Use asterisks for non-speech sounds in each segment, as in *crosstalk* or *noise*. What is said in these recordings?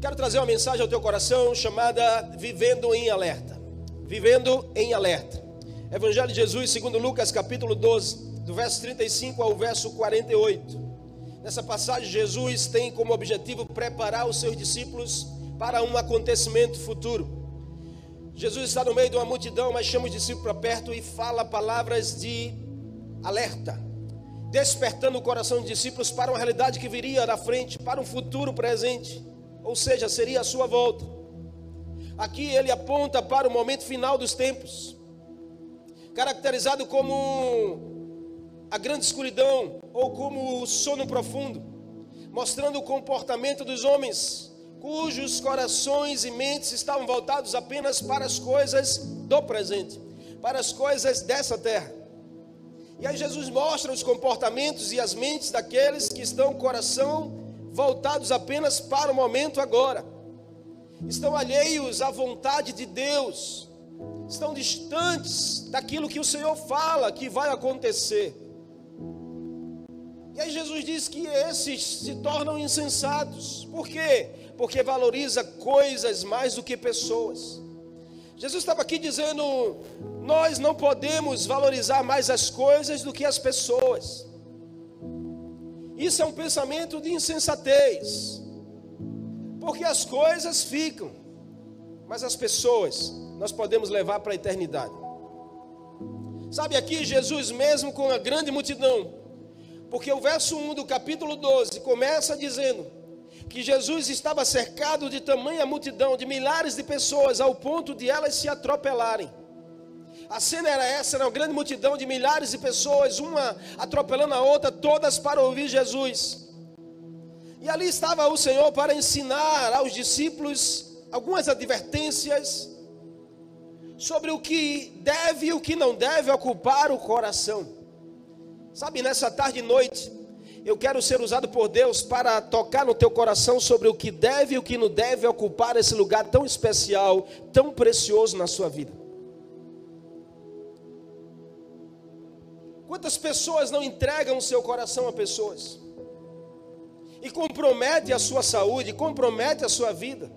Quero trazer uma mensagem ao teu coração chamada Vivendo em Alerta. Vivendo em Alerta. Evangelho de Jesus, segundo Lucas, capítulo 12, do verso 35 ao verso 48. Nessa passagem, Jesus tem como objetivo preparar os seus discípulos para um acontecimento futuro. Jesus está no meio de uma multidão, mas chama os discípulos para perto e fala palavras de alerta, despertando o coração dos discípulos para uma realidade que viria da frente, para um futuro presente, ou seja, seria a sua volta. Aqui ele aponta para o momento final dos tempos, caracterizado como a grande escuridão ou como o sono profundo, mostrando o comportamento dos homens cujos corações e mentes estavam voltados apenas para as coisas do presente, para as coisas dessa terra. E aí Jesus mostra os comportamentos e as mentes daqueles que estão coração voltados apenas para o momento agora. Estão alheios à vontade de Deus. Estão distantes daquilo que o Senhor fala que vai acontecer. E aí Jesus diz que esses se tornam insensatos. Por quê? Porque valoriza coisas mais do que pessoas. Jesus estava aqui dizendo: nós não podemos valorizar mais as coisas do que as pessoas. Isso é um pensamento de insensatez, porque as coisas ficam, mas as pessoas nós podemos levar para a eternidade. Sabe aqui, Jesus, mesmo com a grande multidão, porque o verso 1 do capítulo 12 começa dizendo: que Jesus estava cercado de tamanha multidão, de milhares de pessoas, ao ponto de elas se atropelarem. A cena era essa, era uma grande multidão de milhares de pessoas, uma atropelando a outra, todas para ouvir Jesus. E ali estava o Senhor para ensinar aos discípulos algumas advertências sobre o que deve e o que não deve ocupar o coração. Sabe, nessa tarde e noite, eu quero ser usado por Deus para tocar no teu coração sobre o que deve e o que não deve ocupar esse lugar tão especial, tão precioso na sua vida. Quantas pessoas não entregam o seu coração a pessoas? E compromete a sua saúde, compromete a sua vida,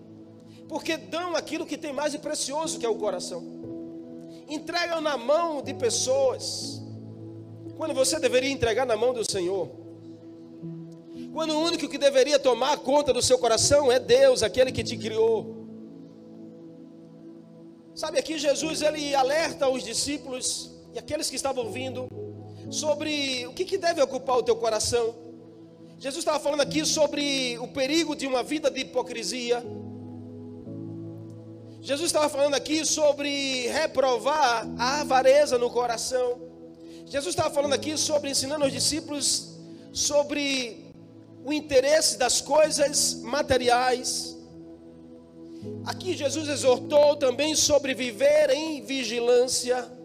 porque dão aquilo que tem mais de precioso que é o coração. Entregam na mão de pessoas, quando você deveria entregar na mão do Senhor. Quando o único que deveria tomar conta do seu coração é Deus, aquele que te criou. Sabe aqui Jesus ele alerta os discípulos e aqueles que estavam ouvindo sobre o que, que deve ocupar o teu coração. Jesus estava falando aqui sobre o perigo de uma vida de hipocrisia. Jesus estava falando aqui sobre reprovar a avareza no coração. Jesus estava falando aqui sobre ensinando aos discípulos sobre o interesse das coisas materiais. Aqui Jesus exortou também sobre viver em vigilância.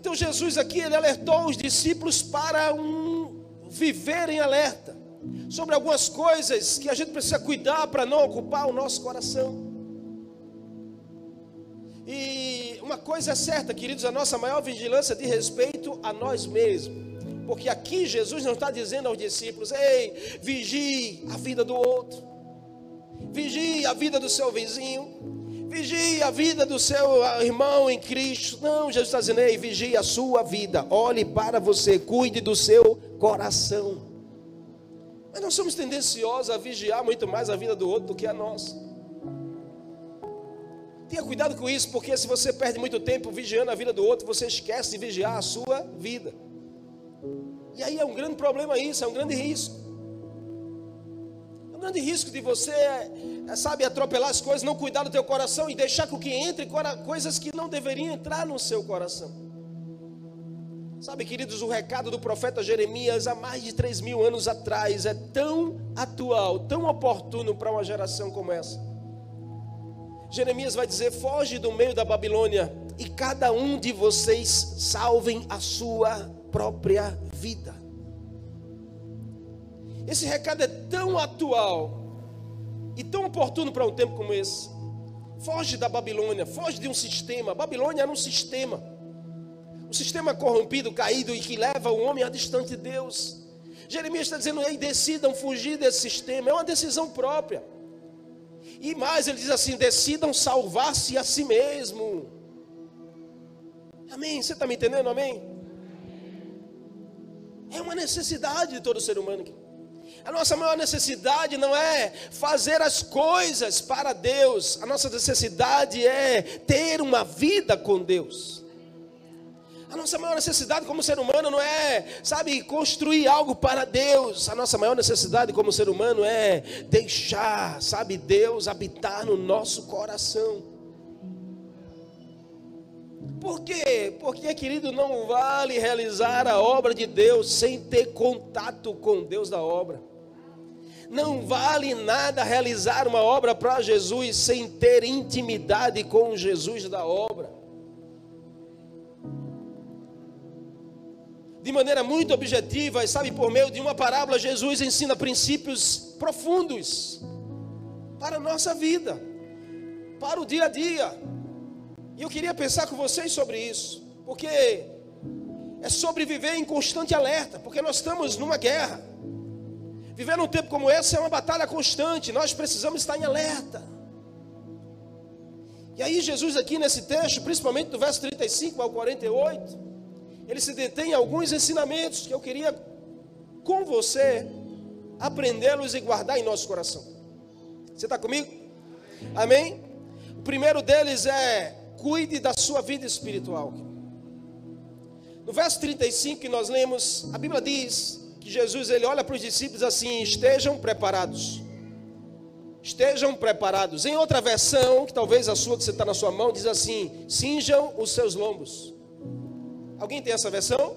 Então Jesus aqui ele alertou os discípulos para um viver em alerta sobre algumas coisas que a gente precisa cuidar para não ocupar o nosso coração. E uma coisa é certa, queridos, a nossa maior vigilância de respeito a nós mesmos. Porque aqui Jesus não está dizendo aos discípulos: ei, vigie a vida do outro, vigie a vida do seu vizinho, vigie a vida do seu irmão em Cristo. Não, Jesus está dizendo: ei, vigie a sua vida, olhe para você, cuide do seu coração. Mas nós somos tendenciosos a vigiar muito mais a vida do outro do que a nossa. Tenha cuidado com isso, porque se você perde muito tempo vigiando a vida do outro, você esquece de vigiar a sua vida. E aí é um grande problema isso, é um grande risco. É grande risco de você, é, sabe, atropelar as coisas, não cuidar do teu coração e deixar com que entre coisas que não deveriam entrar no seu coração. Sabe, queridos, o recado do profeta Jeremias há mais de 3 mil anos atrás é tão atual, tão oportuno para uma geração como essa. Jeremias vai dizer: foge do meio da Babilônia e cada um de vocês salvem a sua própria vida. Esse recado é tão atual e tão oportuno para um tempo como esse. Foge da Babilônia, foge de um sistema. A Babilônia era um sistema. Um sistema corrompido, caído e que leva o homem a distante de Deus. Jeremias está dizendo: ei, decidam fugir desse sistema, é uma decisão própria. E mais, ele diz assim: decidam salvar-se a si mesmo. Amém? Você está me entendendo? Amém? É uma necessidade de todo ser humano. A nossa maior necessidade não é fazer as coisas para Deus, a nossa necessidade é ter uma vida com Deus. A nossa maior necessidade como ser humano não é, sabe, construir algo para Deus. A nossa maior necessidade como ser humano é deixar, sabe, Deus habitar no nosso coração. Por quê? Porque, querido, não vale realizar a obra de Deus sem ter contato com Deus da obra. Não vale nada realizar uma obra para Jesus sem ter intimidade com Jesus da obra. de maneira muito objetiva, e sabe, por meio de uma parábola, Jesus ensina princípios profundos para a nossa vida, para o dia a dia. E eu queria pensar com vocês sobre isso, porque é sobreviver em constante alerta, porque nós estamos numa guerra. Viver num tempo como esse é uma batalha constante, nós precisamos estar em alerta. E aí, Jesus, aqui nesse texto, principalmente do verso 35 ao 48, ele se detém em alguns ensinamentos que eu queria com você aprendê-los e guardar em nosso coração. Você está comigo? Amém? O primeiro deles é cuide da sua vida espiritual. No verso 35 que nós lemos, a Bíblia diz que Jesus ele olha para os discípulos assim: estejam preparados. Estejam preparados. Em outra versão, que talvez a sua que você está na sua mão, diz assim: cinjam os seus lombos. Alguém tem essa versão?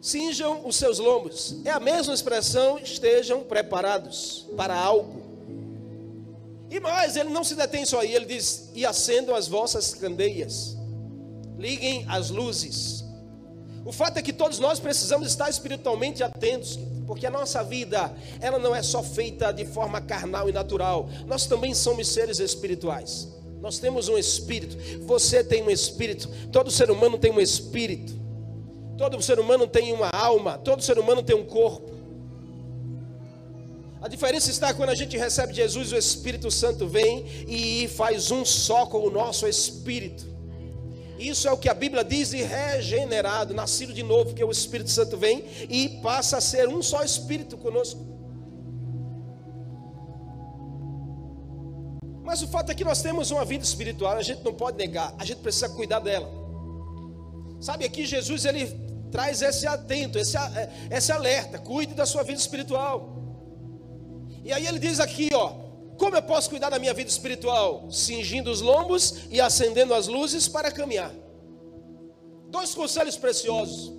Cinjam os seus lombos. É a mesma expressão, estejam preparados para algo. E mais, ele não se detém só aí, ele diz: e acendam as vossas candeias, liguem as luzes. O fato é que todos nós precisamos estar espiritualmente atentos, porque a nossa vida, ela não é só feita de forma carnal e natural, nós também somos seres espirituais. Nós temos um espírito, você tem um espírito, todo ser humano tem um espírito, todo ser humano tem uma alma, todo ser humano tem um corpo. A diferença está quando a gente recebe Jesus, o Espírito Santo vem e faz um só com o nosso espírito. Isso é o que a Bíblia diz de regenerado, nascido de novo, que o Espírito Santo vem e passa a ser um só espírito conosco. Mas o fato é que nós temos uma vida espiritual, a gente não pode negar, a gente precisa cuidar dela. Sabe, aqui Jesus ele traz esse atento, esse, é, esse alerta, cuide da sua vida espiritual. E aí ele diz aqui, ó, como eu posso cuidar da minha vida espiritual? Cingindo os lombos e acendendo as luzes para caminhar. Dois conselhos preciosos.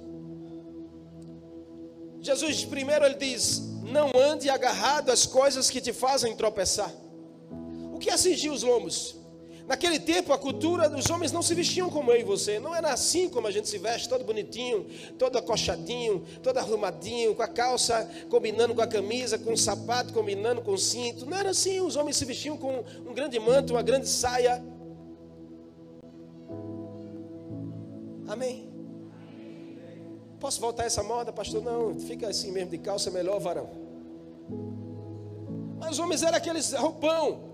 Jesus, primeiro, ele diz: Não ande agarrado às coisas que te fazem tropeçar. O que é cingir os lombos? Naquele tempo, a cultura dos homens não se vestiam como eu e você. Não era assim como a gente se veste, todo bonitinho, todo acochadinho, todo arrumadinho, com a calça combinando com a camisa, com o sapato combinando com o cinto. Não era assim. Os homens se vestiam com um grande manto, uma grande saia. Amém. Posso voltar essa moda, pastor? Não, fica assim mesmo de calça, melhor, varão. Mas os homens eram aqueles roupão,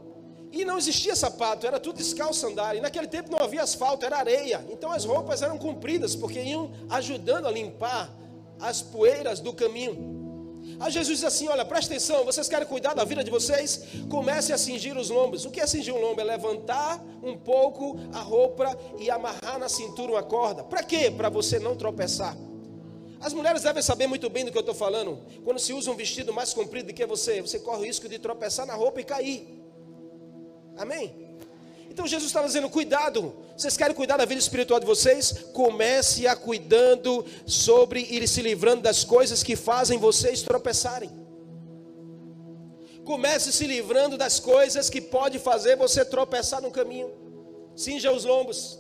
e não existia sapato, era tudo descalço andar. E naquele tempo não havia asfalto, era areia. Então as roupas eram compridas, porque iam ajudando a limpar as poeiras do caminho. Aí Jesus diz assim: Olha, presta atenção, vocês querem cuidar da vida de vocês? Comece a cingir os lombos. O que é cingir um lombo? É levantar um pouco a roupa e amarrar na cintura uma corda. Para quê? Para você não tropeçar. As mulheres devem saber muito bem do que eu estou falando. Quando se usa um vestido mais comprido do que você, você corre o risco de tropeçar na roupa e cair. Amém? Então Jesus estava dizendo: cuidado, vocês querem cuidar da vida espiritual de vocês? Comece a cuidando sobre ir se livrando das coisas que fazem vocês tropeçarem. Comece se livrando das coisas que pode fazer você tropeçar no caminho. Cinja os lombos.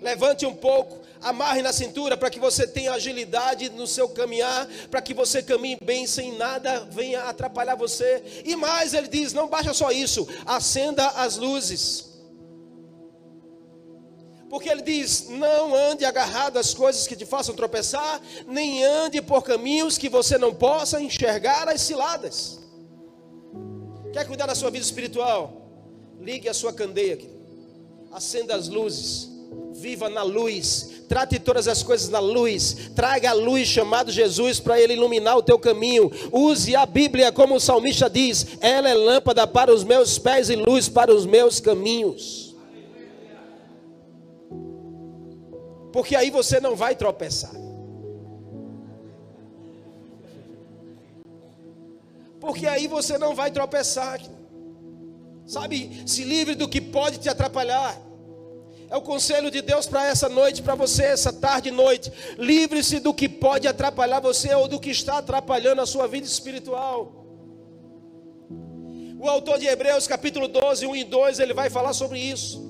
Levante um pouco, amarre na cintura para que você tenha agilidade no seu caminhar, para que você caminhe bem sem nada venha atrapalhar você. E mais, ele diz: não baixa só isso, acenda as luzes. Porque ele diz: não ande agarrado às coisas que te façam tropeçar, nem ande por caminhos que você não possa enxergar as ciladas. Quer cuidar da sua vida espiritual? Ligue a sua candeia, acenda as luzes, viva na luz, trate todas as coisas na luz, traga a luz chamado Jesus para ele iluminar o teu caminho. Use a Bíblia como o salmista diz: ela é lâmpada para os meus pés e luz para os meus caminhos. porque aí você não vai tropeçar. Porque aí você não vai tropeçar. Sabe, se livre do que pode te atrapalhar. É o conselho de Deus para essa noite, para você, essa tarde e noite. Livre-se do que pode atrapalhar você ou do que está atrapalhando a sua vida espiritual. O autor de Hebreus, capítulo 12, 1 e 2, ele vai falar sobre isso.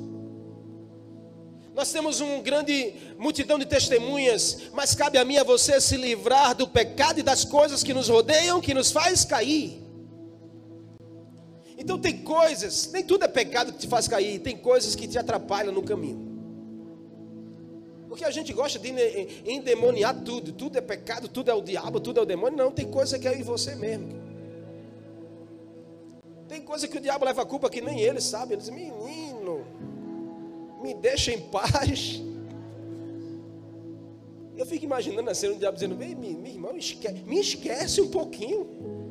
Nós temos uma grande multidão de testemunhas, mas cabe a mim a você se livrar do pecado e das coisas que nos rodeiam, que nos faz cair. Então tem coisas, nem tudo é pecado que te faz cair, tem coisas que te atrapalham no caminho. Porque a gente gosta de endemoniar tudo, tudo é pecado, tudo é o diabo, tudo é o demônio. Não, tem coisa que é em você mesmo. Tem coisa que o diabo leva a culpa que nem ele sabe. Ele diz, menino, me deixa em paz. Eu fico imaginando a cena do diabo dizendo: meu, irmão, me esquece um pouquinho.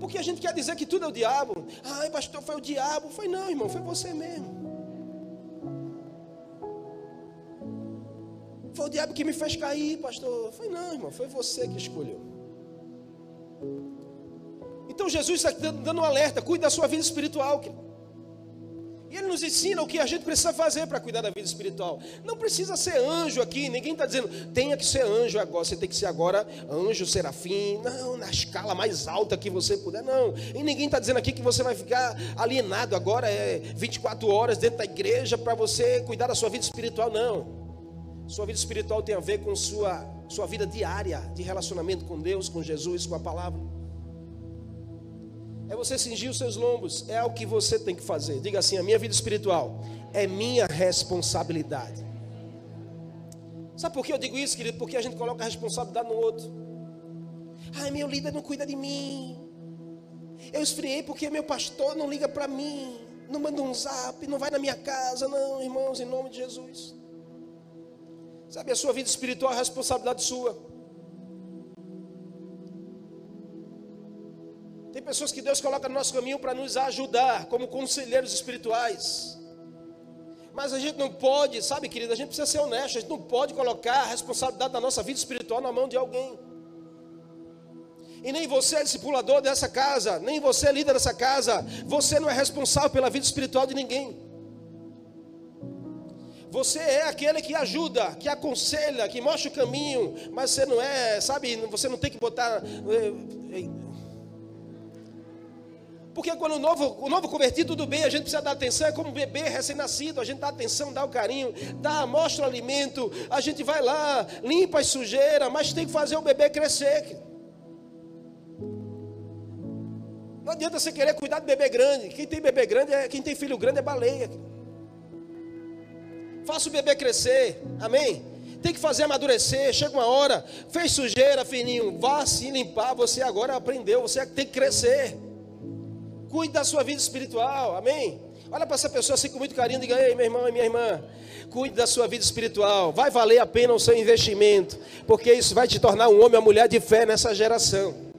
Porque a gente quer dizer que tudo é o diabo. Ai, pastor, foi o diabo. Foi não, irmão, foi você mesmo. Foi o diabo que me fez cair, pastor. Foi não, irmão, foi você que escolheu. Então Jesus está dando um alerta: cuide da sua vida espiritual. E ele nos ensina o que a gente precisa fazer para cuidar da vida espiritual. Não precisa ser anjo aqui, ninguém está dizendo, tenha que ser anjo agora, você tem que ser agora anjo, serafim, não, na escala mais alta que você puder, não. E ninguém está dizendo aqui que você vai ficar alienado agora, é 24 horas dentro da igreja para você cuidar da sua vida espiritual, não. Sua vida espiritual tem a ver com sua, sua vida diária de relacionamento com Deus, com Jesus, com a palavra é você cingir os seus lombos, é o que você tem que fazer. Diga assim: a minha vida espiritual é minha responsabilidade. Sabe por que eu digo isso, querido? Porque a gente coloca a responsabilidade no outro. Ai, meu líder não cuida de mim. Eu esfriei porque meu pastor não liga para mim, não manda um zap, não vai na minha casa, não, irmãos, em nome de Jesus. Sabe, a sua vida espiritual é responsabilidade sua. Tem pessoas que Deus coloca no nosso caminho para nos ajudar, como conselheiros espirituais. Mas a gente não pode, sabe, querido, a gente precisa ser honesto, a gente não pode colocar a responsabilidade da nossa vida espiritual na mão de alguém. E nem você é discipulador dessa casa, nem você é líder dessa casa, você não é responsável pela vida espiritual de ninguém. Você é aquele que ajuda, que aconselha, que mostra o caminho, mas você não é, sabe, você não tem que botar. Porque quando o novo, o novo convertido, tudo bem, a gente precisa dar atenção, é como um bebê recém-nascido, a gente dá atenção, dá o carinho, dá, mostra o alimento, a gente vai lá, limpa as sujeiras, mas tem que fazer o bebê crescer. Não adianta você querer cuidar do bebê grande. Quem tem bebê grande, é, quem tem filho grande é baleia. Faça o bebê crescer, amém? Tem que fazer amadurecer, chega uma hora, fez sujeira, fininho, vá se limpar, você agora aprendeu, você tem que crescer. Cuide da sua vida espiritual, amém? Olha para essa pessoa assim com muito carinho e diga: Ei, meu irmão e minha irmã, cuide da sua vida espiritual. Vai valer a pena o seu investimento, porque isso vai te tornar um homem ou mulher de fé nessa geração.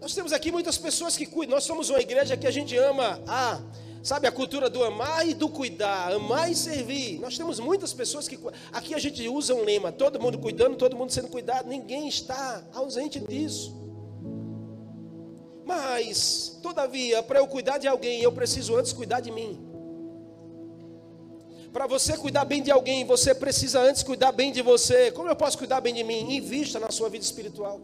Nós temos aqui muitas pessoas que cuidam. Nós somos uma igreja que a gente ama a Sabe, a cultura do amar e do cuidar, amar e servir. Nós temos muitas pessoas que. Aqui a gente usa um lema: todo mundo cuidando, todo mundo sendo cuidado. Ninguém está ausente disso. Mas, todavia, para eu cuidar de alguém, eu preciso antes cuidar de mim. Para você cuidar bem de alguém, você precisa antes cuidar bem de você. Como eu posso cuidar bem de mim? Invista na sua vida espiritual.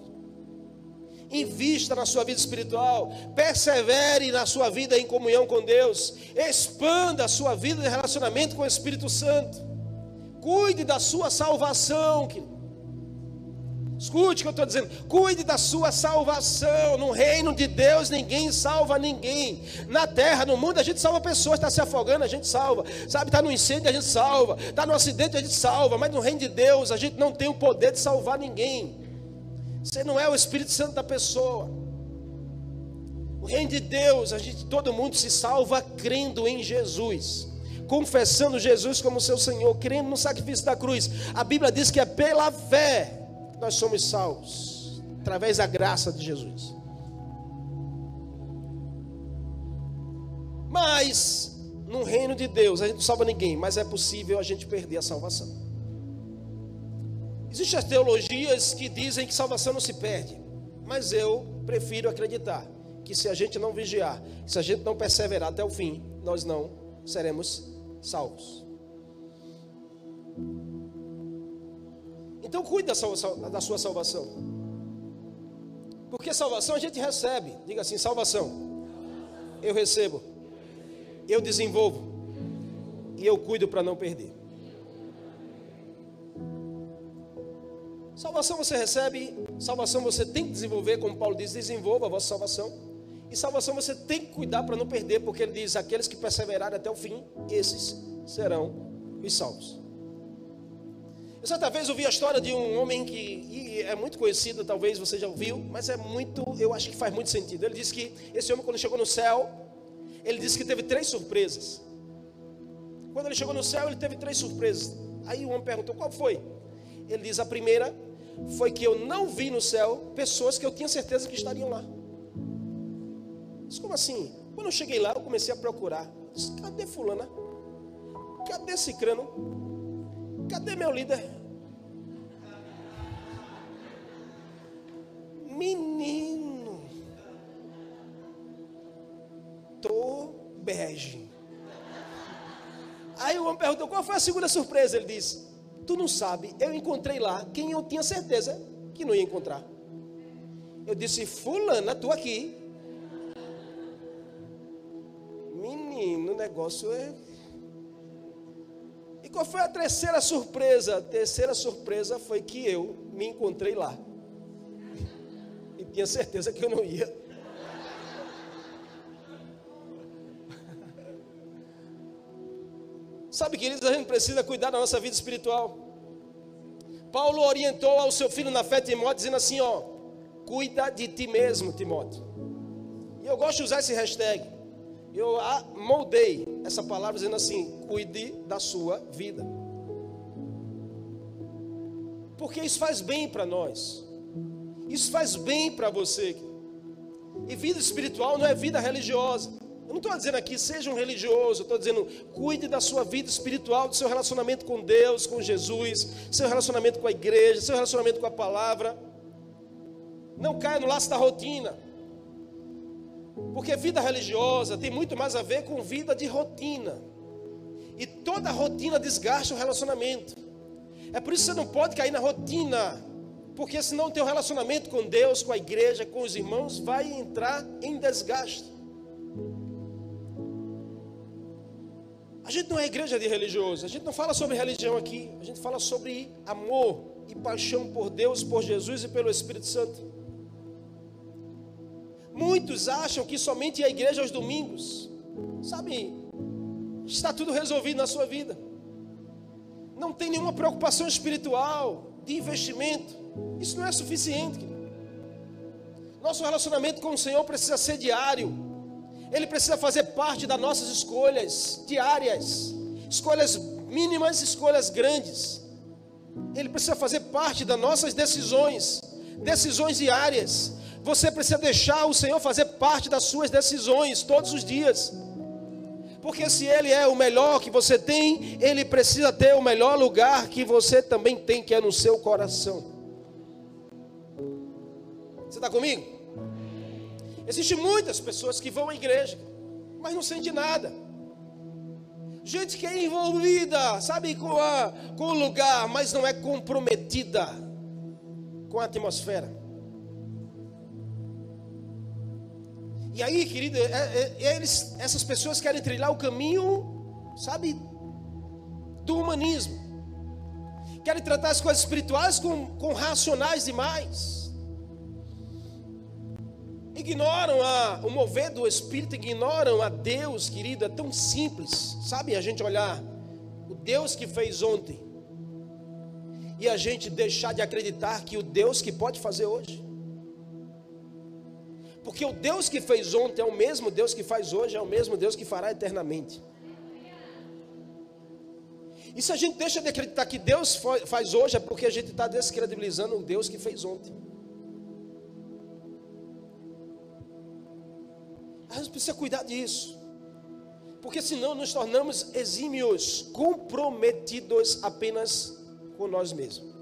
Invista na sua vida espiritual, persevere na sua vida em comunhão com Deus, expanda a sua vida de relacionamento com o Espírito Santo, cuide da sua salvação. Escute o que eu estou dizendo. Cuide da sua salvação. No reino de Deus, ninguém salva ninguém. Na terra, no mundo, a gente salva pessoas. Está se afogando, a gente salva. Sabe, está no incêndio, a gente salva. Está no acidente, a gente salva. Mas no reino de Deus, a gente não tem o poder de salvar ninguém. Você não é o Espírito Santo da pessoa. O reino de Deus, a gente, todo mundo se salva crendo em Jesus confessando Jesus como seu Senhor, crendo no sacrifício da cruz. A Bíblia diz que é pela fé nós somos salvos através da graça de Jesus. Mas no reino de Deus a gente não salva ninguém, mas é possível a gente perder a salvação. Existem as teologias que dizem que salvação não se perde, mas eu prefiro acreditar que se a gente não vigiar, se a gente não perseverar até o fim, nós não seremos salvos. Então cuide da sua, da sua salvação. Porque salvação a gente recebe. Diga assim: salvação. Eu recebo. Eu desenvolvo. E eu cuido para não perder. Salvação você recebe, salvação você tem que desenvolver, como Paulo diz, desenvolva a vossa salvação. E salvação você tem que cuidar para não perder, porque ele diz: aqueles que perseverarem até o fim, esses serão os salvos. Eu certa vez ouvi a história de um homem que é muito conhecido, talvez você já ouviu, mas é muito, eu acho que faz muito sentido. Ele disse que esse homem, quando chegou no céu, ele disse que teve três surpresas. Quando ele chegou no céu, ele teve três surpresas. Aí o homem perguntou: qual foi? Ele diz: a primeira foi que eu não vi no céu pessoas que eu tinha certeza que estariam lá. Disse, como assim? Quando eu cheguei lá, eu comecei a procurar. disse, cadê fulana? Cadê Cicrano? Cadê meu líder? Menino, tô bege. Aí o homem perguntou: qual foi a segunda surpresa? Ele disse: Tu não sabe, eu encontrei lá quem eu tinha certeza que não ia encontrar. Eu disse: Fulana, tu aqui. Menino, o negócio é qual foi a terceira surpresa? A terceira surpresa foi que eu me encontrei lá. E tinha certeza que eu não ia. Sabe, queridos, a gente precisa cuidar da nossa vida espiritual. Paulo orientou ao seu filho na fé, Timóteo, dizendo assim: ó, cuida de ti mesmo, Timóteo. E eu gosto de usar esse hashtag eu moldei essa palavra dizendo assim: cuide da sua vida. Porque isso faz bem para nós. Isso faz bem para você. E vida espiritual não é vida religiosa. Eu não estou dizendo aqui, seja um religioso, estou dizendo, cuide da sua vida espiritual, do seu relacionamento com Deus, com Jesus, seu relacionamento com a igreja, seu relacionamento com a palavra. Não caia no laço da rotina. Porque vida religiosa tem muito mais a ver com vida de rotina. E toda rotina desgasta o relacionamento. É por isso que você não pode cair na rotina. Porque senão o teu relacionamento com Deus, com a igreja, com os irmãos vai entrar em desgaste. A gente não é igreja de religioso, a gente não fala sobre religião aqui, a gente fala sobre amor e paixão por Deus, por Jesus e pelo Espírito Santo. Muitos acham que somente a igreja aos domingos, sabe, está tudo resolvido na sua vida. Não tem nenhuma preocupação espiritual, de investimento. Isso não é suficiente. Nosso relacionamento com o Senhor precisa ser diário. Ele precisa fazer parte das nossas escolhas diárias, escolhas mínimas, escolhas grandes. Ele precisa fazer parte das nossas decisões, decisões diárias. Você precisa deixar o Senhor fazer parte das suas decisões todos os dias. Porque se Ele é o melhor que você tem, Ele precisa ter o melhor lugar que você também tem, que é no seu coração. Você está comigo? Existem muitas pessoas que vão à igreja, mas não sentem nada. Gente que é envolvida, sabe, com, a, com o lugar, mas não é comprometida com a atmosfera. E aí, querido, é, é, eles, essas pessoas querem trilhar o caminho, sabe, do humanismo. querem tratar as coisas espirituais com, com racionais demais. Ignoram a, o mover do Espírito, ignoram a Deus, querido, é tão simples. Sabe a gente olhar o Deus que fez ontem e a gente deixar de acreditar que o Deus que pode fazer hoje. Porque o Deus que fez ontem é o mesmo Deus que faz hoje, é o mesmo Deus que fará eternamente. E se a gente deixa de acreditar que Deus faz hoje, é porque a gente está descredibilizando o Deus que fez ontem. A gente precisa cuidar disso. Porque senão nos tornamos exímios, comprometidos apenas com nós mesmos.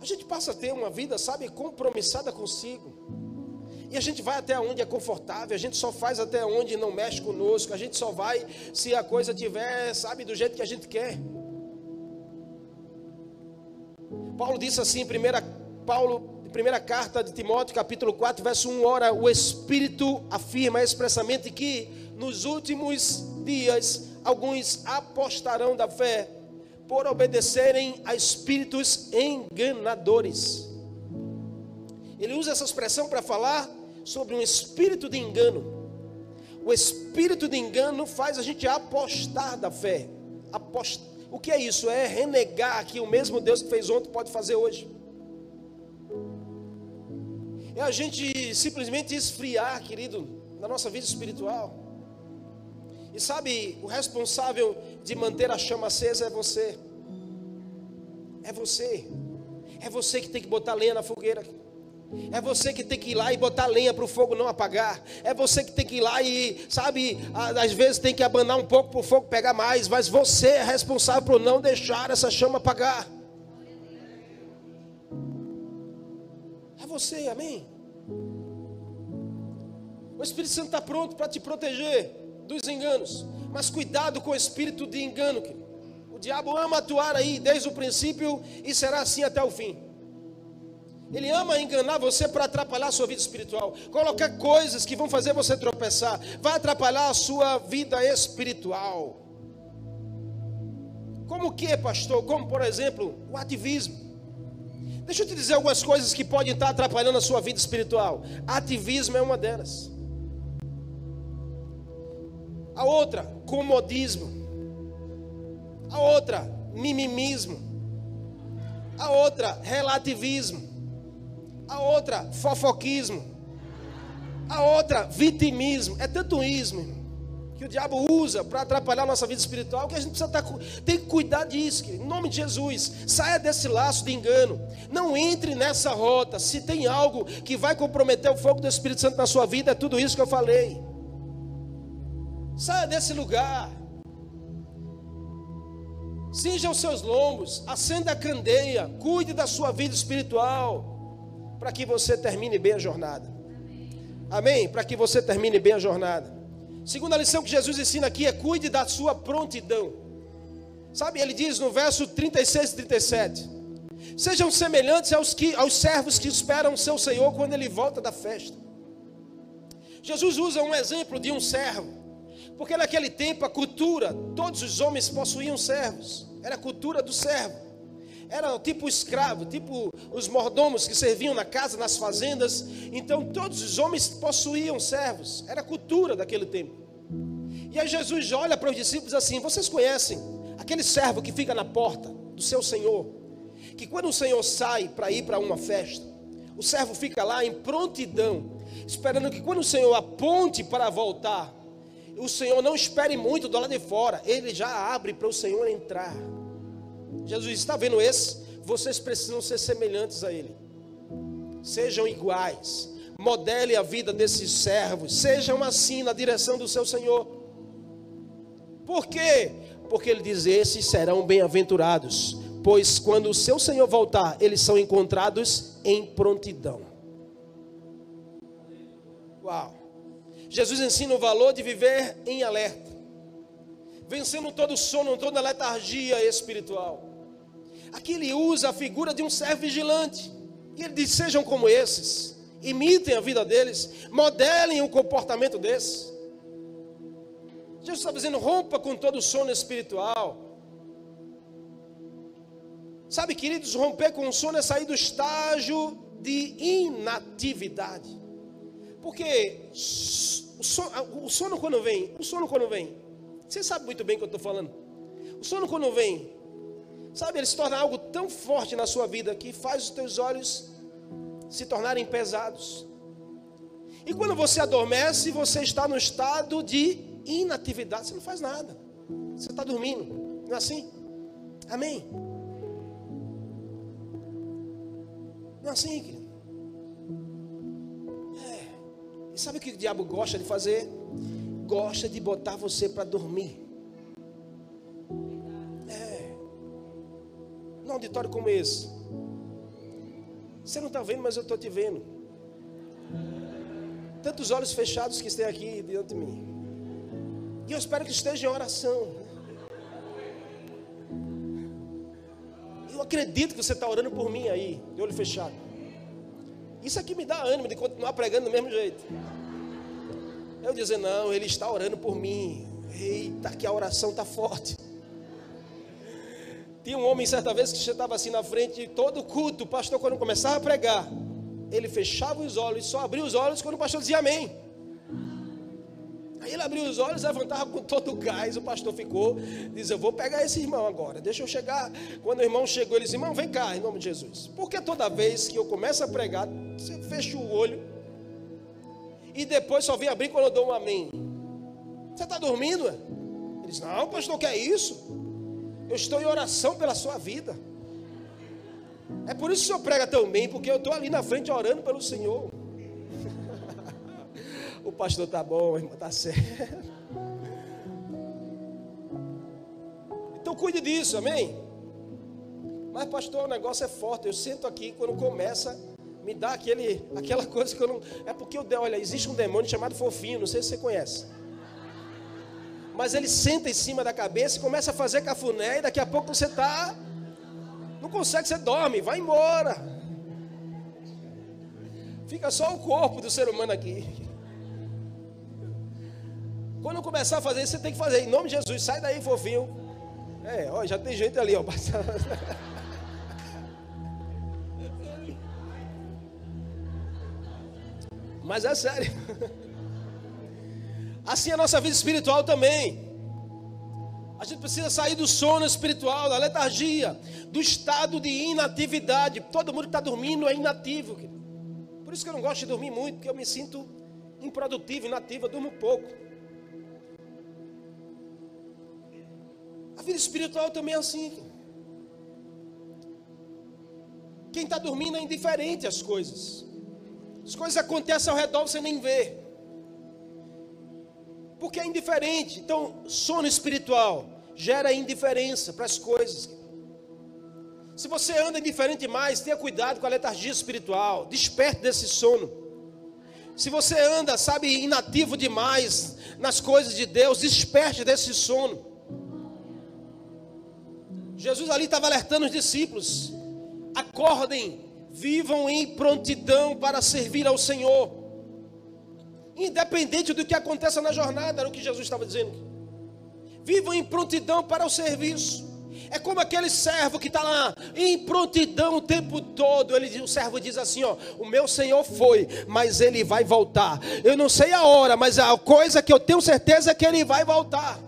A gente passa a ter uma vida, sabe, compromissada consigo. E a gente vai até onde é confortável, a gente só faz até onde não mexe conosco, a gente só vai se a coisa tiver, sabe, do jeito que a gente quer. Paulo disse assim, primeira, Paulo, primeira carta de Timóteo, capítulo 4, verso 1, ora, o Espírito afirma expressamente que nos últimos dias alguns apostarão da fé por obedecerem a espíritos enganadores. Ele usa essa expressão para falar sobre um espírito de engano. O espírito de engano faz a gente apostar da fé. Apost... O que é isso? É renegar que o mesmo Deus que fez ontem pode fazer hoje. É a gente simplesmente esfriar, querido, na nossa vida espiritual. E sabe, o responsável de manter a chama acesa é você. É você. É você que tem que botar lenha na fogueira. É você que tem que ir lá e botar lenha para o fogo não apagar. É você que tem que ir lá e, sabe, às vezes tem que abanar um pouco para o fogo pegar mais. Mas você é responsável por não deixar essa chama apagar. Você, amém? O Espírito Santo está pronto para te proteger dos enganos. Mas cuidado com o espírito de engano. O diabo ama atuar aí desde o princípio e será assim até o fim. Ele ama enganar você para atrapalhar a sua vida espiritual, colocar coisas que vão fazer você tropeçar, vai atrapalhar a sua vida espiritual. Como que, pastor? Como, por exemplo, o ativismo. Deixa eu te dizer algumas coisas que podem estar atrapalhando a sua vida espiritual. Ativismo é uma delas. A outra, comodismo. A outra, mimimismo. A outra, relativismo a outra, fofoquismo, a outra, vitimismo. É tanto ismo que o diabo usa para atrapalhar a nossa vida espiritual que a gente precisa estar, tá tem que cuidar disso. Em nome de Jesus, saia desse laço de engano. Não entre nessa rota. Se tem algo que vai comprometer o fogo do Espírito Santo na sua vida, é tudo isso que eu falei. Saia desse lugar. Cinja os seus lombos, acenda a candeia, cuide da sua vida espiritual para que você termine bem a jornada. Amém? Para que você termine bem a jornada. Segunda lição que Jesus ensina aqui é cuide da sua prontidão. Sabe, ele diz no verso 36 e 37: Sejam semelhantes aos, que, aos servos que esperam seu Senhor quando ele volta da festa. Jesus usa um exemplo de um servo, porque naquele tempo a cultura, todos os homens possuíam servos, era a cultura do servo era tipo escravo, tipo os mordomos que serviam na casa, nas fazendas. Então todos os homens possuíam servos, era cultura daquele tempo. E aí Jesus olha para os discípulos assim: Vocês conhecem aquele servo que fica na porta do seu senhor? Que quando o senhor sai para ir para uma festa, o servo fica lá em prontidão, esperando que quando o senhor aponte para voltar, o senhor não espere muito do lado de fora, ele já abre para o senhor entrar. Jesus está vendo esse? Vocês precisam ser semelhantes a ele. Sejam iguais. Modele a vida desses servos. Sejam assim na direção do seu Senhor. Por quê? Porque ele diz: esses serão bem-aventurados. Pois quando o seu Senhor voltar, eles são encontrados em prontidão. Uau! Jesus ensina o valor de viver em alerta, vencendo todo sono, toda letargia espiritual. Aqui ele usa a figura de um servo vigilante. E ele diz: sejam como esses, imitem a vida deles, modelem o comportamento desses. Jesus está dizendo: rompa com todo o sono espiritual. Sabe, queridos, romper com o sono é sair do estágio de inatividade. Porque o sono, quando vem, o sono quando vem, você sabe muito bem o que eu estou falando. O sono quando vem, sabe, ele se torna algo tão forte na sua vida que faz os teus olhos se tornarem pesados. E quando você adormece, você está no estado de inatividade, você não faz nada. Você está dormindo, não é assim? Amém? Não é assim, querido? É. E sabe o que o diabo gosta de fazer? Gosta de botar você para dormir. Num auditório como esse. Você não está vendo, mas eu estou te vendo. Tantos olhos fechados que estão aqui diante de mim. E eu espero que esteja em oração. Eu acredito que você está orando por mim aí, de olho fechado. Isso aqui me dá ânimo de continuar pregando do mesmo jeito. Eu dizer, não, ele está orando por mim. Eita, que a oração está forte. Tinha um homem certa vez que estava assim na frente, todo culto, o pastor, quando começava a pregar, ele fechava os olhos, só abria os olhos quando o pastor dizia amém. Aí ele abriu os olhos, levantava com todo o gás. O pastor ficou, diz: Eu vou pegar esse irmão agora, deixa eu chegar. Quando o irmão chegou, ele disse: Irmão, vem cá, em nome de Jesus. Porque toda vez que eu começo a pregar, você fecha o olho e depois só vem abrir quando eu dou um amém. Você está dormindo? Ele disse: Não, pastor, que é isso? Eu estou em oração pela sua vida. É por isso que o senhor prega tão bem, porque eu estou ali na frente orando pelo Senhor. *laughs* o pastor tá bom, irmão, tá certo. Então cuide disso, amém? Mas pastor, o negócio é forte. Eu sento aqui quando começa, me dá aquele, aquela *laughs* coisa que eu não. É porque eu olha, existe um demônio chamado fofinho, não sei se você conhece mas ele senta em cima da cabeça e começa a fazer cafuné, e daqui a pouco você está. Não consegue, você dorme, vai embora. Fica só o corpo do ser humano aqui. Quando começar a fazer isso, você tem que fazer. Em nome de Jesus, sai daí, fofinho. É, ó, já tem gente ali, ó. *laughs* Mas é sério. *laughs* Assim é a nossa vida espiritual também. A gente precisa sair do sono espiritual, da letargia, do estado de inatividade. Todo mundo que está dormindo é inativo. Por isso que eu não gosto de dormir muito, porque eu me sinto improdutivo, inativo, eu durmo pouco. A vida espiritual também é assim. Quem está dormindo é indiferente às coisas. As coisas acontecem ao redor, você nem vê porque é indiferente. Então, sono espiritual gera indiferença para as coisas. Se você anda indiferente demais, tenha cuidado com a letargia espiritual, desperte desse sono. Se você anda, sabe, inativo demais nas coisas de Deus, desperte desse sono. Jesus ali estava alertando os discípulos: acordem, vivam em prontidão para servir ao Senhor. Independente do que aconteça na jornada, era o que Jesus estava dizendo. Vivam em prontidão para o serviço. É como aquele servo que está lá em prontidão o tempo todo. Ele, o servo diz assim: ó, o meu Senhor foi, mas ele vai voltar. Eu não sei a hora, mas a coisa que eu tenho certeza é que ele vai voltar.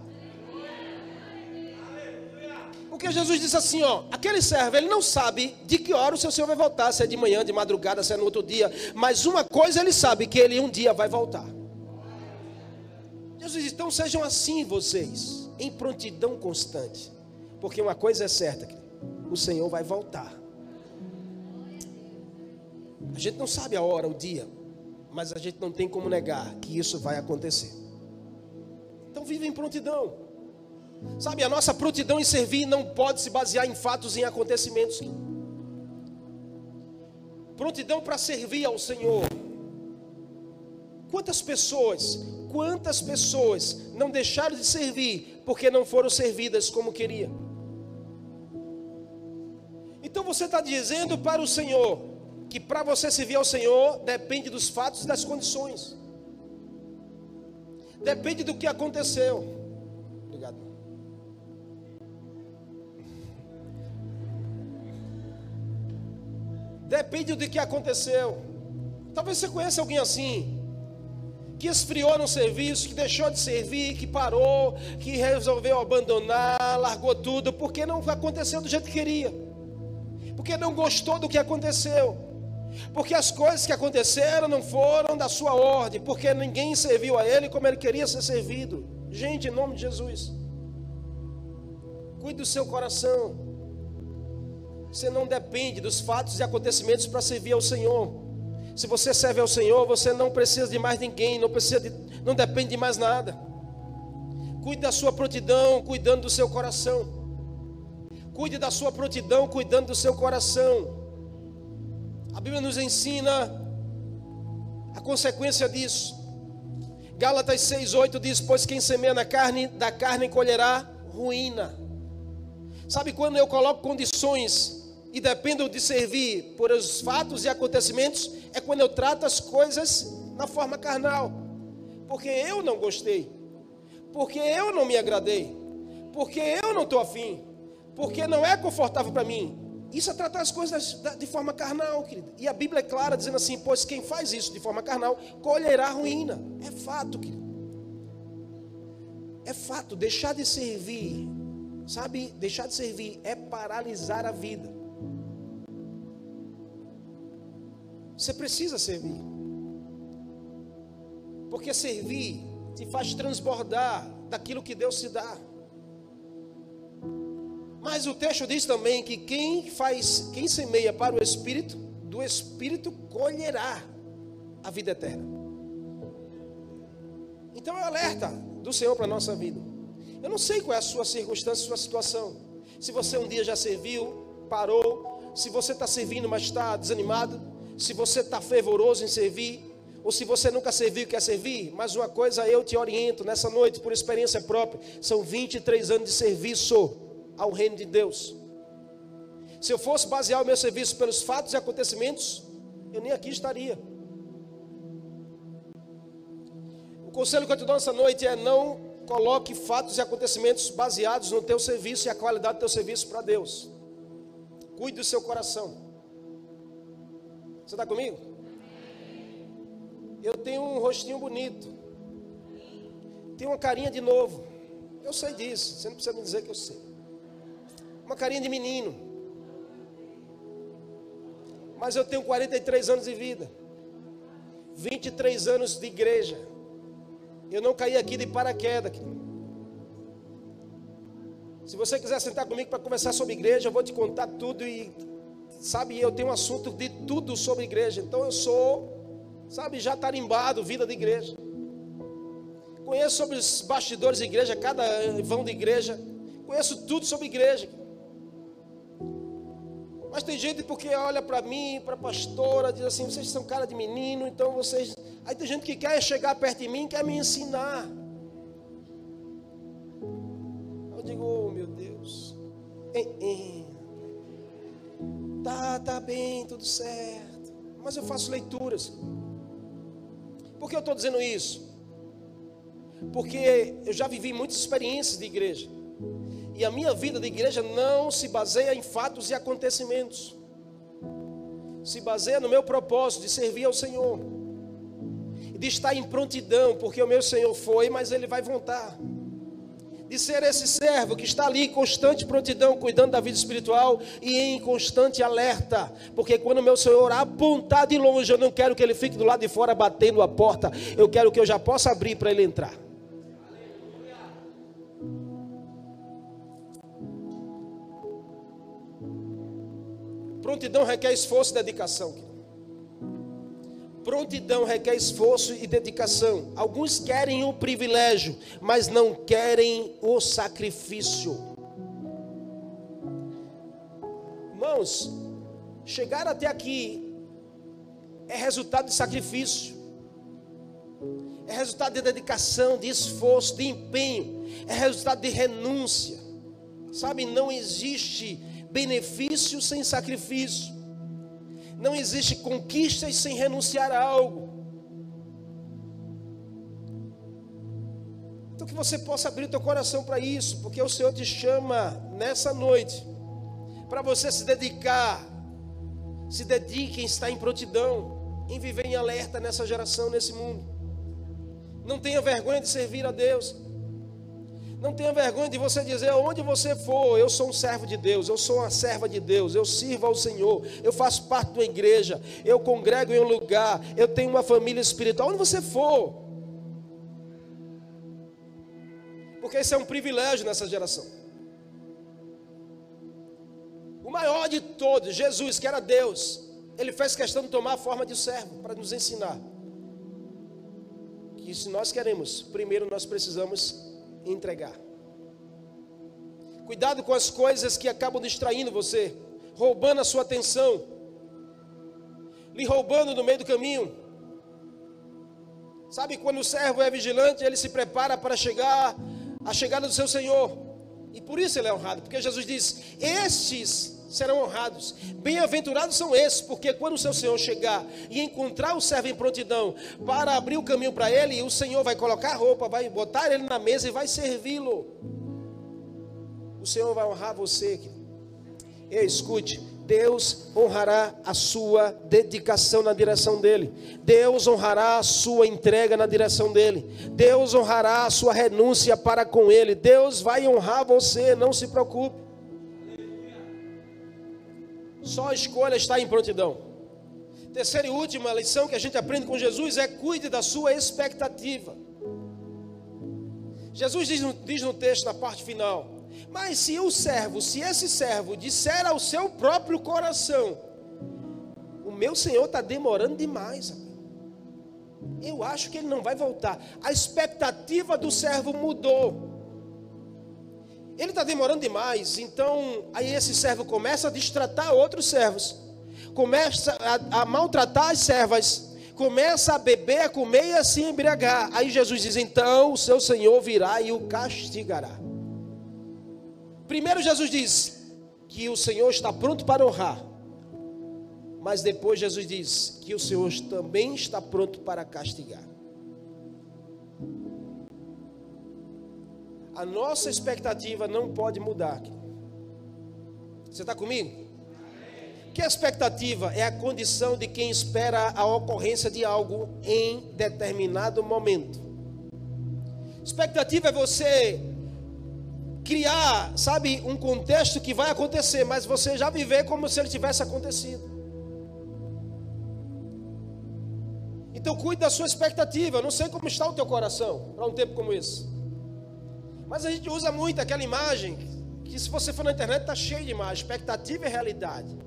Porque Jesus disse assim, ó, aquele servo, ele não sabe de que hora o seu Senhor vai voltar, se é de manhã, de madrugada, se é no outro dia, mas uma coisa ele sabe, que ele um dia vai voltar. Jesus disse, então sejam assim vocês, em prontidão constante, porque uma coisa é certa, o Senhor vai voltar. A gente não sabe a hora, o dia, mas a gente não tem como negar que isso vai acontecer. Então vive em prontidão. Sabe, a nossa prontidão em servir não pode se basear em fatos, em acontecimentos. Prontidão para servir ao Senhor. Quantas pessoas, quantas pessoas não deixaram de servir porque não foram servidas como queria? Então você está dizendo para o Senhor que para você servir ao Senhor depende dos fatos e das condições, depende do que aconteceu. Depende do que aconteceu. Talvez você conheça alguém assim, que esfriou no serviço, que deixou de servir, que parou, que resolveu abandonar, largou tudo, porque não aconteceu do jeito que queria, porque não gostou do que aconteceu, porque as coisas que aconteceram não foram da sua ordem, porque ninguém serviu a ele como ele queria ser servido. Gente, em nome de Jesus, cuide do seu coração. Você não depende dos fatos e acontecimentos para servir ao Senhor. Se você serve ao Senhor, você não precisa de mais ninguém, não precisa de, não depende de mais nada. Cuide da sua prontidão, cuidando do seu coração. Cuide da sua prontidão, cuidando do seu coração. A Bíblia nos ensina a consequência disso. Gálatas 6:8 diz: "Pois quem semeia na carne, da carne colherá ruína". Sabe quando eu coloco condições e dependo de servir por os fatos e acontecimentos, é quando eu trato as coisas na forma carnal. Porque eu não gostei. Porque eu não me agradei. Porque eu não estou afim. Porque não é confortável para mim. Isso é tratar as coisas de forma carnal, querido. E a Bíblia é clara dizendo assim: pois quem faz isso de forma carnal colherá ruína. É fato, querido. É fato, deixar de servir, sabe? Deixar de servir é paralisar a vida. Você precisa servir. Porque servir te faz transbordar daquilo que Deus te dá. Mas o texto diz também que quem faz, quem semeia para o espírito, do espírito colherá a vida eterna. Então é alerta do Senhor para a nossa vida. Eu não sei qual é a sua circunstância, sua situação. Se você um dia já serviu, parou, se você está servindo, mas está desanimado, se você está fervoroso em servir, ou se você nunca serviu e quer servir, mas uma coisa eu te oriento nessa noite, por experiência própria: são 23 anos de serviço ao reino de Deus. Se eu fosse basear o meu serviço pelos fatos e acontecimentos, eu nem aqui estaria. O conselho que eu te dou nessa noite é: não coloque fatos e acontecimentos baseados no teu serviço e a qualidade do teu serviço para Deus. Cuide do seu coração. Você está comigo? Eu tenho um rostinho bonito. Tenho uma carinha de novo. Eu sei disso. Você não precisa me dizer que eu sei. Uma carinha de menino. Mas eu tenho 43 anos de vida. 23 anos de igreja. Eu não caí aqui de paraquedas. Se você quiser sentar comigo para conversar sobre igreja, eu vou te contar tudo e sabe, eu tenho um assunto de tudo sobre igreja, então eu sou, sabe, já tarimbado, vida de igreja. Conheço sobre os bastidores de igreja, cada vão de igreja, conheço tudo sobre igreja. Mas tem gente porque olha para mim, para a pastora, diz assim: vocês são cara de menino, então vocês. Aí tem gente que quer chegar perto de mim, quer me ensinar. Eu digo: oh meu Deus. Ei, ei. Tá, tá bem, tudo certo. Mas eu faço leituras. Por que eu estou dizendo isso? Porque eu já vivi muitas experiências de igreja. E a minha vida de igreja não se baseia em fatos e acontecimentos. Se baseia no meu propósito de servir ao Senhor. De estar em prontidão, porque o meu Senhor foi, mas Ele vai voltar de ser esse servo que está ali em constante prontidão, cuidando da vida espiritual e em constante alerta, porque quando meu Senhor apontar de longe, eu não quero que ele fique do lado de fora batendo a porta, eu quero que eu já possa abrir para ele entrar. Prontidão requer esforço e dedicação. Prontidão requer esforço e dedicação. Alguns querem o privilégio, mas não querem o sacrifício. Irmãos, chegar até aqui é resultado de sacrifício, é resultado de dedicação, de esforço, de empenho, é resultado de renúncia. Sabe, não existe benefício sem sacrifício. Não existe conquistas sem renunciar a algo. Então que você possa abrir teu coração para isso, porque o Senhor te chama nessa noite para você se dedicar, Se dedique em estar em prontidão, em viver em alerta nessa geração, nesse mundo. Não tenha vergonha de servir a Deus. Não tenha vergonha de você dizer onde você for, eu sou um servo de Deus, eu sou uma serva de Deus, eu sirvo ao Senhor, eu faço parte de uma igreja, eu congrego em um lugar, eu tenho uma família espiritual, onde você for. Porque isso é um privilégio nessa geração. O maior de todos, Jesus, que era Deus, ele fez questão de tomar a forma de servo para nos ensinar que se nós queremos, primeiro nós precisamos entregar. Cuidado com as coisas que acabam distraindo você, roubando a sua atenção, lhe roubando no meio do caminho. Sabe quando o servo é vigilante, ele se prepara para chegar a chegada do seu Senhor. E por isso ele é honrado, porque Jesus diz: "Estes serão honrados. Bem-aventurados são esses, porque quando o seu Senhor chegar e encontrar o servo em prontidão para abrir o caminho para ele, o Senhor vai colocar a roupa, vai botar ele na mesa e vai servi-lo. O Senhor vai honrar você. Ei, escute, Deus honrará a sua dedicação na direção dele. Deus honrará a sua entrega na direção dele. Deus honrará a sua renúncia para com ele. Deus vai honrar você, não se preocupe. Só a escolha está em prontidão. Terceira e última lição que a gente aprende com Jesus é cuide da sua expectativa. Jesus diz no, diz no texto, na parte final: Mas se o servo, se esse servo disser ao seu próprio coração, o meu senhor está demorando demais, eu acho que ele não vai voltar. A expectativa do servo mudou. Ele está demorando demais, então aí esse servo começa a destratar outros servos, começa a, a maltratar as servas, começa a beber, a comer e a se embriagar. Aí Jesus diz: então o seu Senhor virá e o castigará. Primeiro, Jesus diz que o Senhor está pronto para honrar, mas depois Jesus diz que o Senhor também está pronto para castigar. A nossa expectativa não pode mudar. Você está comigo? Que a expectativa é a condição de quem espera a ocorrência de algo em determinado momento. Expectativa é você criar, sabe, um contexto que vai acontecer, mas você já viver como se ele tivesse acontecido. Então cuide da sua expectativa. Eu não sei como está o teu coração para um tempo como esse. Mas a gente usa muito aquela imagem que se você for na internet está cheio de imagem, expectativa e realidade.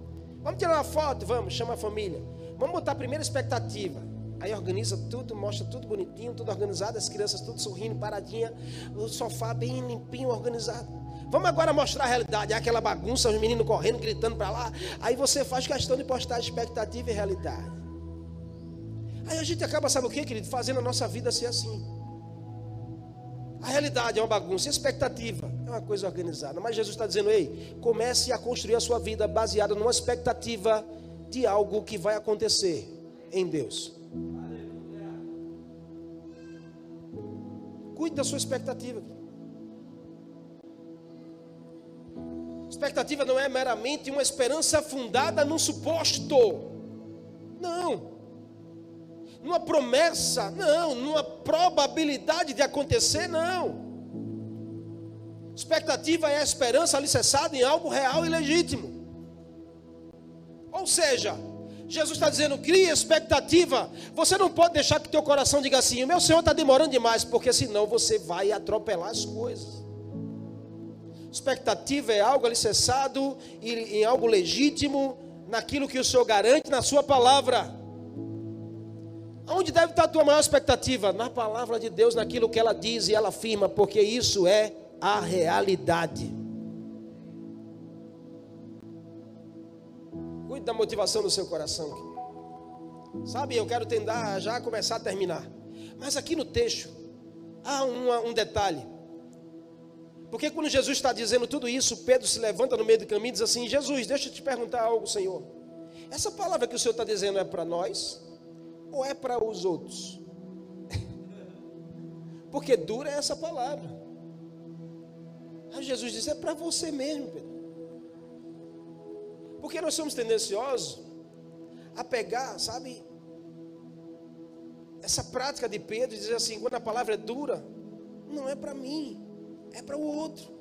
Vamos tirar uma foto, vamos, chama a família. Vamos botar a primeira expectativa. Aí organiza tudo, mostra tudo bonitinho, tudo organizado, as crianças tudo sorrindo, paradinha, o sofá bem limpinho, organizado. Vamos agora mostrar a realidade, aquela bagunça, os meninos correndo, gritando para lá. Aí você faz questão de postar expectativa e realidade. Aí a gente acaba, sabe o que, querido? Fazendo a nossa vida ser assim. A realidade é uma bagunça, a expectativa é uma coisa organizada. Mas Jesus está dizendo: ei, comece a construir a sua vida baseada numa expectativa de algo que vai acontecer em Deus. Cuide da sua expectativa. Expectativa não é meramente uma esperança fundada num suposto. Não numa promessa, não, numa probabilidade de acontecer, não. Expectativa é a esperança alicerçada em algo real e legítimo. Ou seja, Jesus está dizendo, cria expectativa. Você não pode deixar que teu coração diga assim, meu Senhor está demorando demais, porque senão você vai atropelar as coisas. Expectativa é algo alicerçado em algo legítimo, naquilo que o Senhor garante na sua palavra. Onde deve estar a tua maior expectativa? Na palavra de Deus, naquilo que ela diz e ela afirma, porque isso é a realidade. Cuide da motivação do seu coração. Sabe, eu quero tentar já começar a terminar. Mas aqui no texto há uma, um detalhe. Porque quando Jesus está dizendo tudo isso, Pedro se levanta no meio do caminho e diz assim: Jesus, deixa eu te perguntar algo, Senhor. Essa palavra que o Senhor está dizendo é para nós? Ou é para os outros? *laughs* Porque dura é essa palavra. Aí Jesus disse: é para você mesmo, Pedro. Porque nós somos tendenciosos a pegar, sabe, essa prática de Pedro, dizer assim: quando a palavra é dura, não é para mim, é para o outro.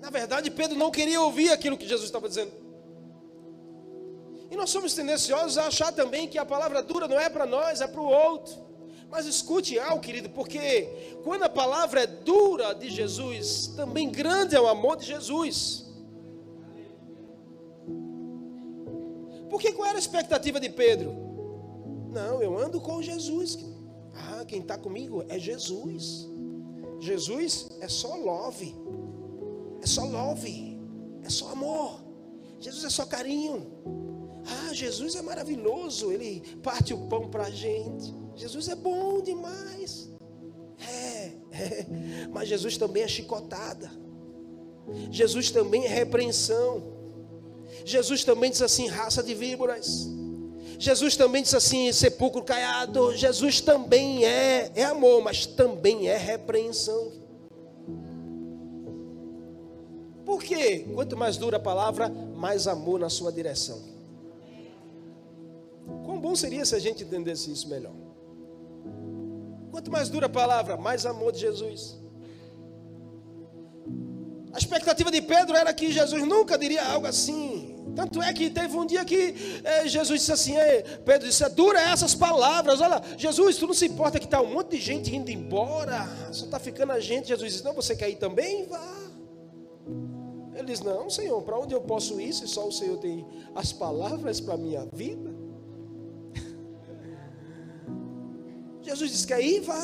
Na verdade, Pedro não queria ouvir aquilo que Jesus estava dizendo. E nós somos tendenciosos a achar também que a palavra dura não é para nós, é para o outro. Mas escute algo, querido, porque quando a palavra é dura de Jesus, também grande é o amor de Jesus. Porque qual era a expectativa de Pedro? Não, eu ando com Jesus. Ah, quem está comigo é Jesus. Jesus é só love. É só love. É só amor. Jesus é só carinho. Ah, Jesus é maravilhoso. Ele parte o pão para a gente. Jesus é bom demais. É, é, mas Jesus também é chicotada. Jesus também é repreensão. Jesus também diz assim: raça de víboras. Jesus também disse assim: sepulcro caiado. Jesus também é, é amor, mas também é repreensão. Por quê? Quanto mais dura a palavra, mais amor na sua direção. Quão bom seria se a gente entendesse isso melhor. Quanto mais dura a palavra, mais amor de Jesus. A expectativa de Pedro era que Jesus nunca diria algo assim. Tanto é que teve um dia que é, Jesus disse assim: Pedro disse, é dura essas palavras. Olha, Jesus, tu não se importa que está um monte de gente indo embora, só está ficando a gente. Jesus disse: Não, você quer ir também? Vá. Ele diz: Não, Senhor, para onde eu posso ir se só o Senhor tem as palavras para a minha vida? Jesus disse: Quer ir? Vá.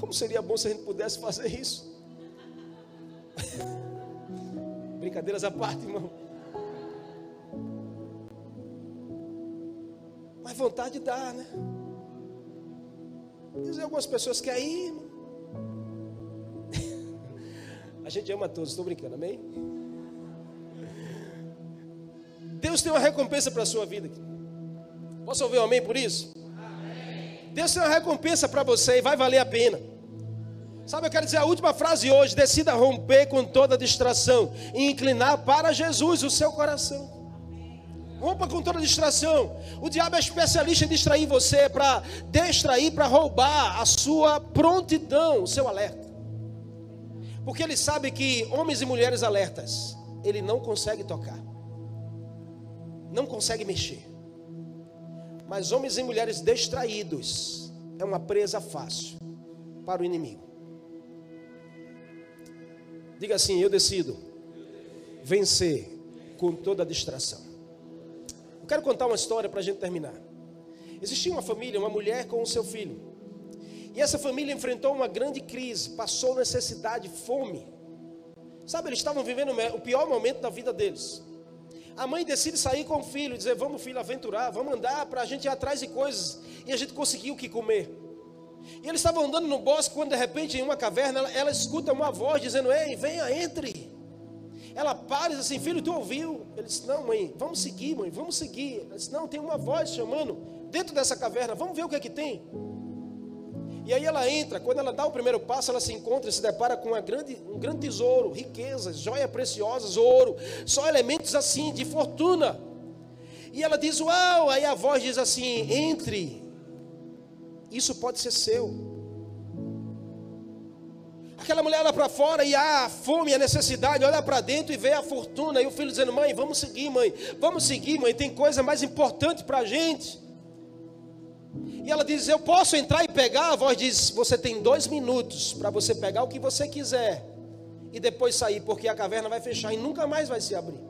Como seria bom se a gente pudesse fazer isso? *laughs* Brincadeiras à parte, irmão. Mas vontade dá, né? Dizer algumas pessoas que aí. *laughs* A gente ama todos, estou brincando, amém? Deus tem uma recompensa para a sua vida. Posso ouvir um amém por isso? Deus tem uma recompensa para você e vai valer a pena. Sabe, eu quero dizer a última frase hoje: decida romper com toda distração e inclinar para Jesus o seu coração. Rompa com toda distração. O diabo é especialista em distrair você para distrair, para roubar a sua prontidão, o seu alerta. Porque ele sabe que homens e mulheres alertas, ele não consegue tocar, não consegue mexer. Mas homens e mulheres distraídos é uma presa fácil para o inimigo. Diga assim: Eu decido vencer com toda a distração. Eu quero contar uma história para a gente terminar. Existia uma família, uma mulher com o seu filho. E essa família enfrentou uma grande crise, passou necessidade, fome. Sabe, eles estavam vivendo o pior momento da vida deles. A mãe decide sair com o filho, dizer: Vamos, filho, aventurar, vamos andar para a gente ir atrás de coisas. E a gente conseguiu o que comer. E eles estavam andando no bosque quando de repente em uma caverna ela, ela escuta uma voz dizendo: Ei, venha, entre. Ela para e diz assim: Filho, tu ouviu? Ele disse: Não, mãe, vamos seguir, mãe, vamos seguir. Ela disse: Não, tem uma voz chamando dentro dessa caverna, vamos ver o que é que tem. E aí ela entra, quando ela dá o primeiro passo, ela se encontra e se depara com grande, um grande tesouro, riquezas, joias preciosas, ouro, só elementos assim de fortuna. E ela diz: Uau! Aí a voz diz assim: Entre isso pode ser seu. Aquela mulher olha para fora e há a fome, a necessidade, olha para dentro e vê a fortuna. E o filho dizendo: Mãe, vamos seguir, mãe, vamos seguir, mãe, tem coisa mais importante para a gente. E ela diz: Eu posso entrar e pegar? A voz diz: Você tem dois minutos para você pegar o que você quiser e depois sair, porque a caverna vai fechar e nunca mais vai se abrir.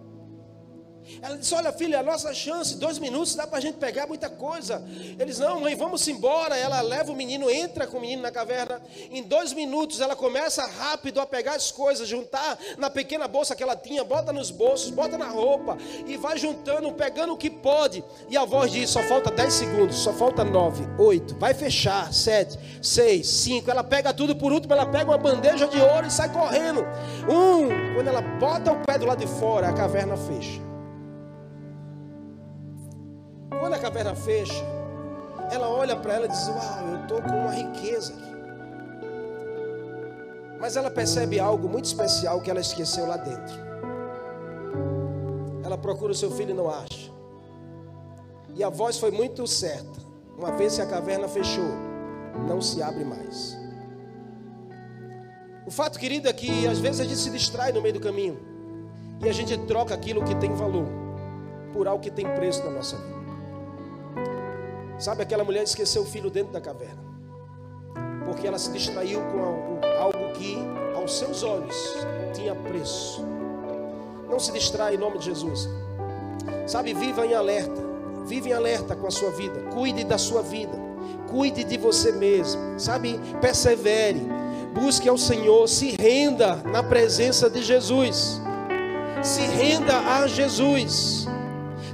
Ela disse: Olha, filha, a nossa chance, dois minutos dá para a gente pegar muita coisa. Eles: Não, mãe, vamos embora. Ela leva o menino, entra com o menino na caverna. Em dois minutos ela começa rápido a pegar as coisas, juntar na pequena bolsa que ela tinha, bota nos bolsos, bota na roupa e vai juntando, pegando o que pode. E a voz diz: Só falta dez segundos, só falta nove, oito, vai fechar, sete, seis, cinco. Ela pega tudo por último, ela pega uma bandeja de ouro e sai correndo. Um, quando ela bota o pé do lado de fora, a caverna fecha. Quando a caverna fecha, ela olha para ela e diz: Uau, eu estou com uma riqueza aqui. Mas ela percebe algo muito especial que ela esqueceu lá dentro. ela procura o seu filho e não acha. E a voz foi muito certa. Uma vez que a caverna fechou, não se abre mais. O fato, querido, é que às vezes a gente se distrai no meio do caminho e a gente troca aquilo que tem valor por algo que tem preço na nossa vida. Sabe, aquela mulher esqueceu o filho dentro da caverna, porque ela se distraiu com algo que, aos seus olhos, tinha preço. Não se distrai em nome de Jesus. Sabe, viva em alerta, vive em alerta com a sua vida, cuide da sua vida, cuide de você mesmo, sabe, persevere busque ao Senhor, se renda na presença de Jesus. Se renda a Jesus.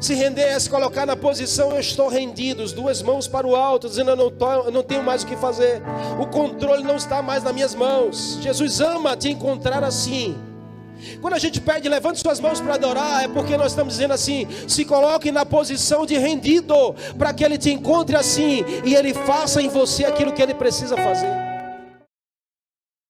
Se render é se colocar na posição, eu estou rendido, as duas mãos para o alto, dizendo eu não, tô, eu não tenho mais o que fazer. O controle não está mais nas minhas mãos. Jesus ama te encontrar assim. Quando a gente pede, levante suas mãos para adorar, é porque nós estamos dizendo assim: se coloque na posição de rendido, para que Ele te encontre assim e Ele faça em você aquilo que Ele precisa fazer.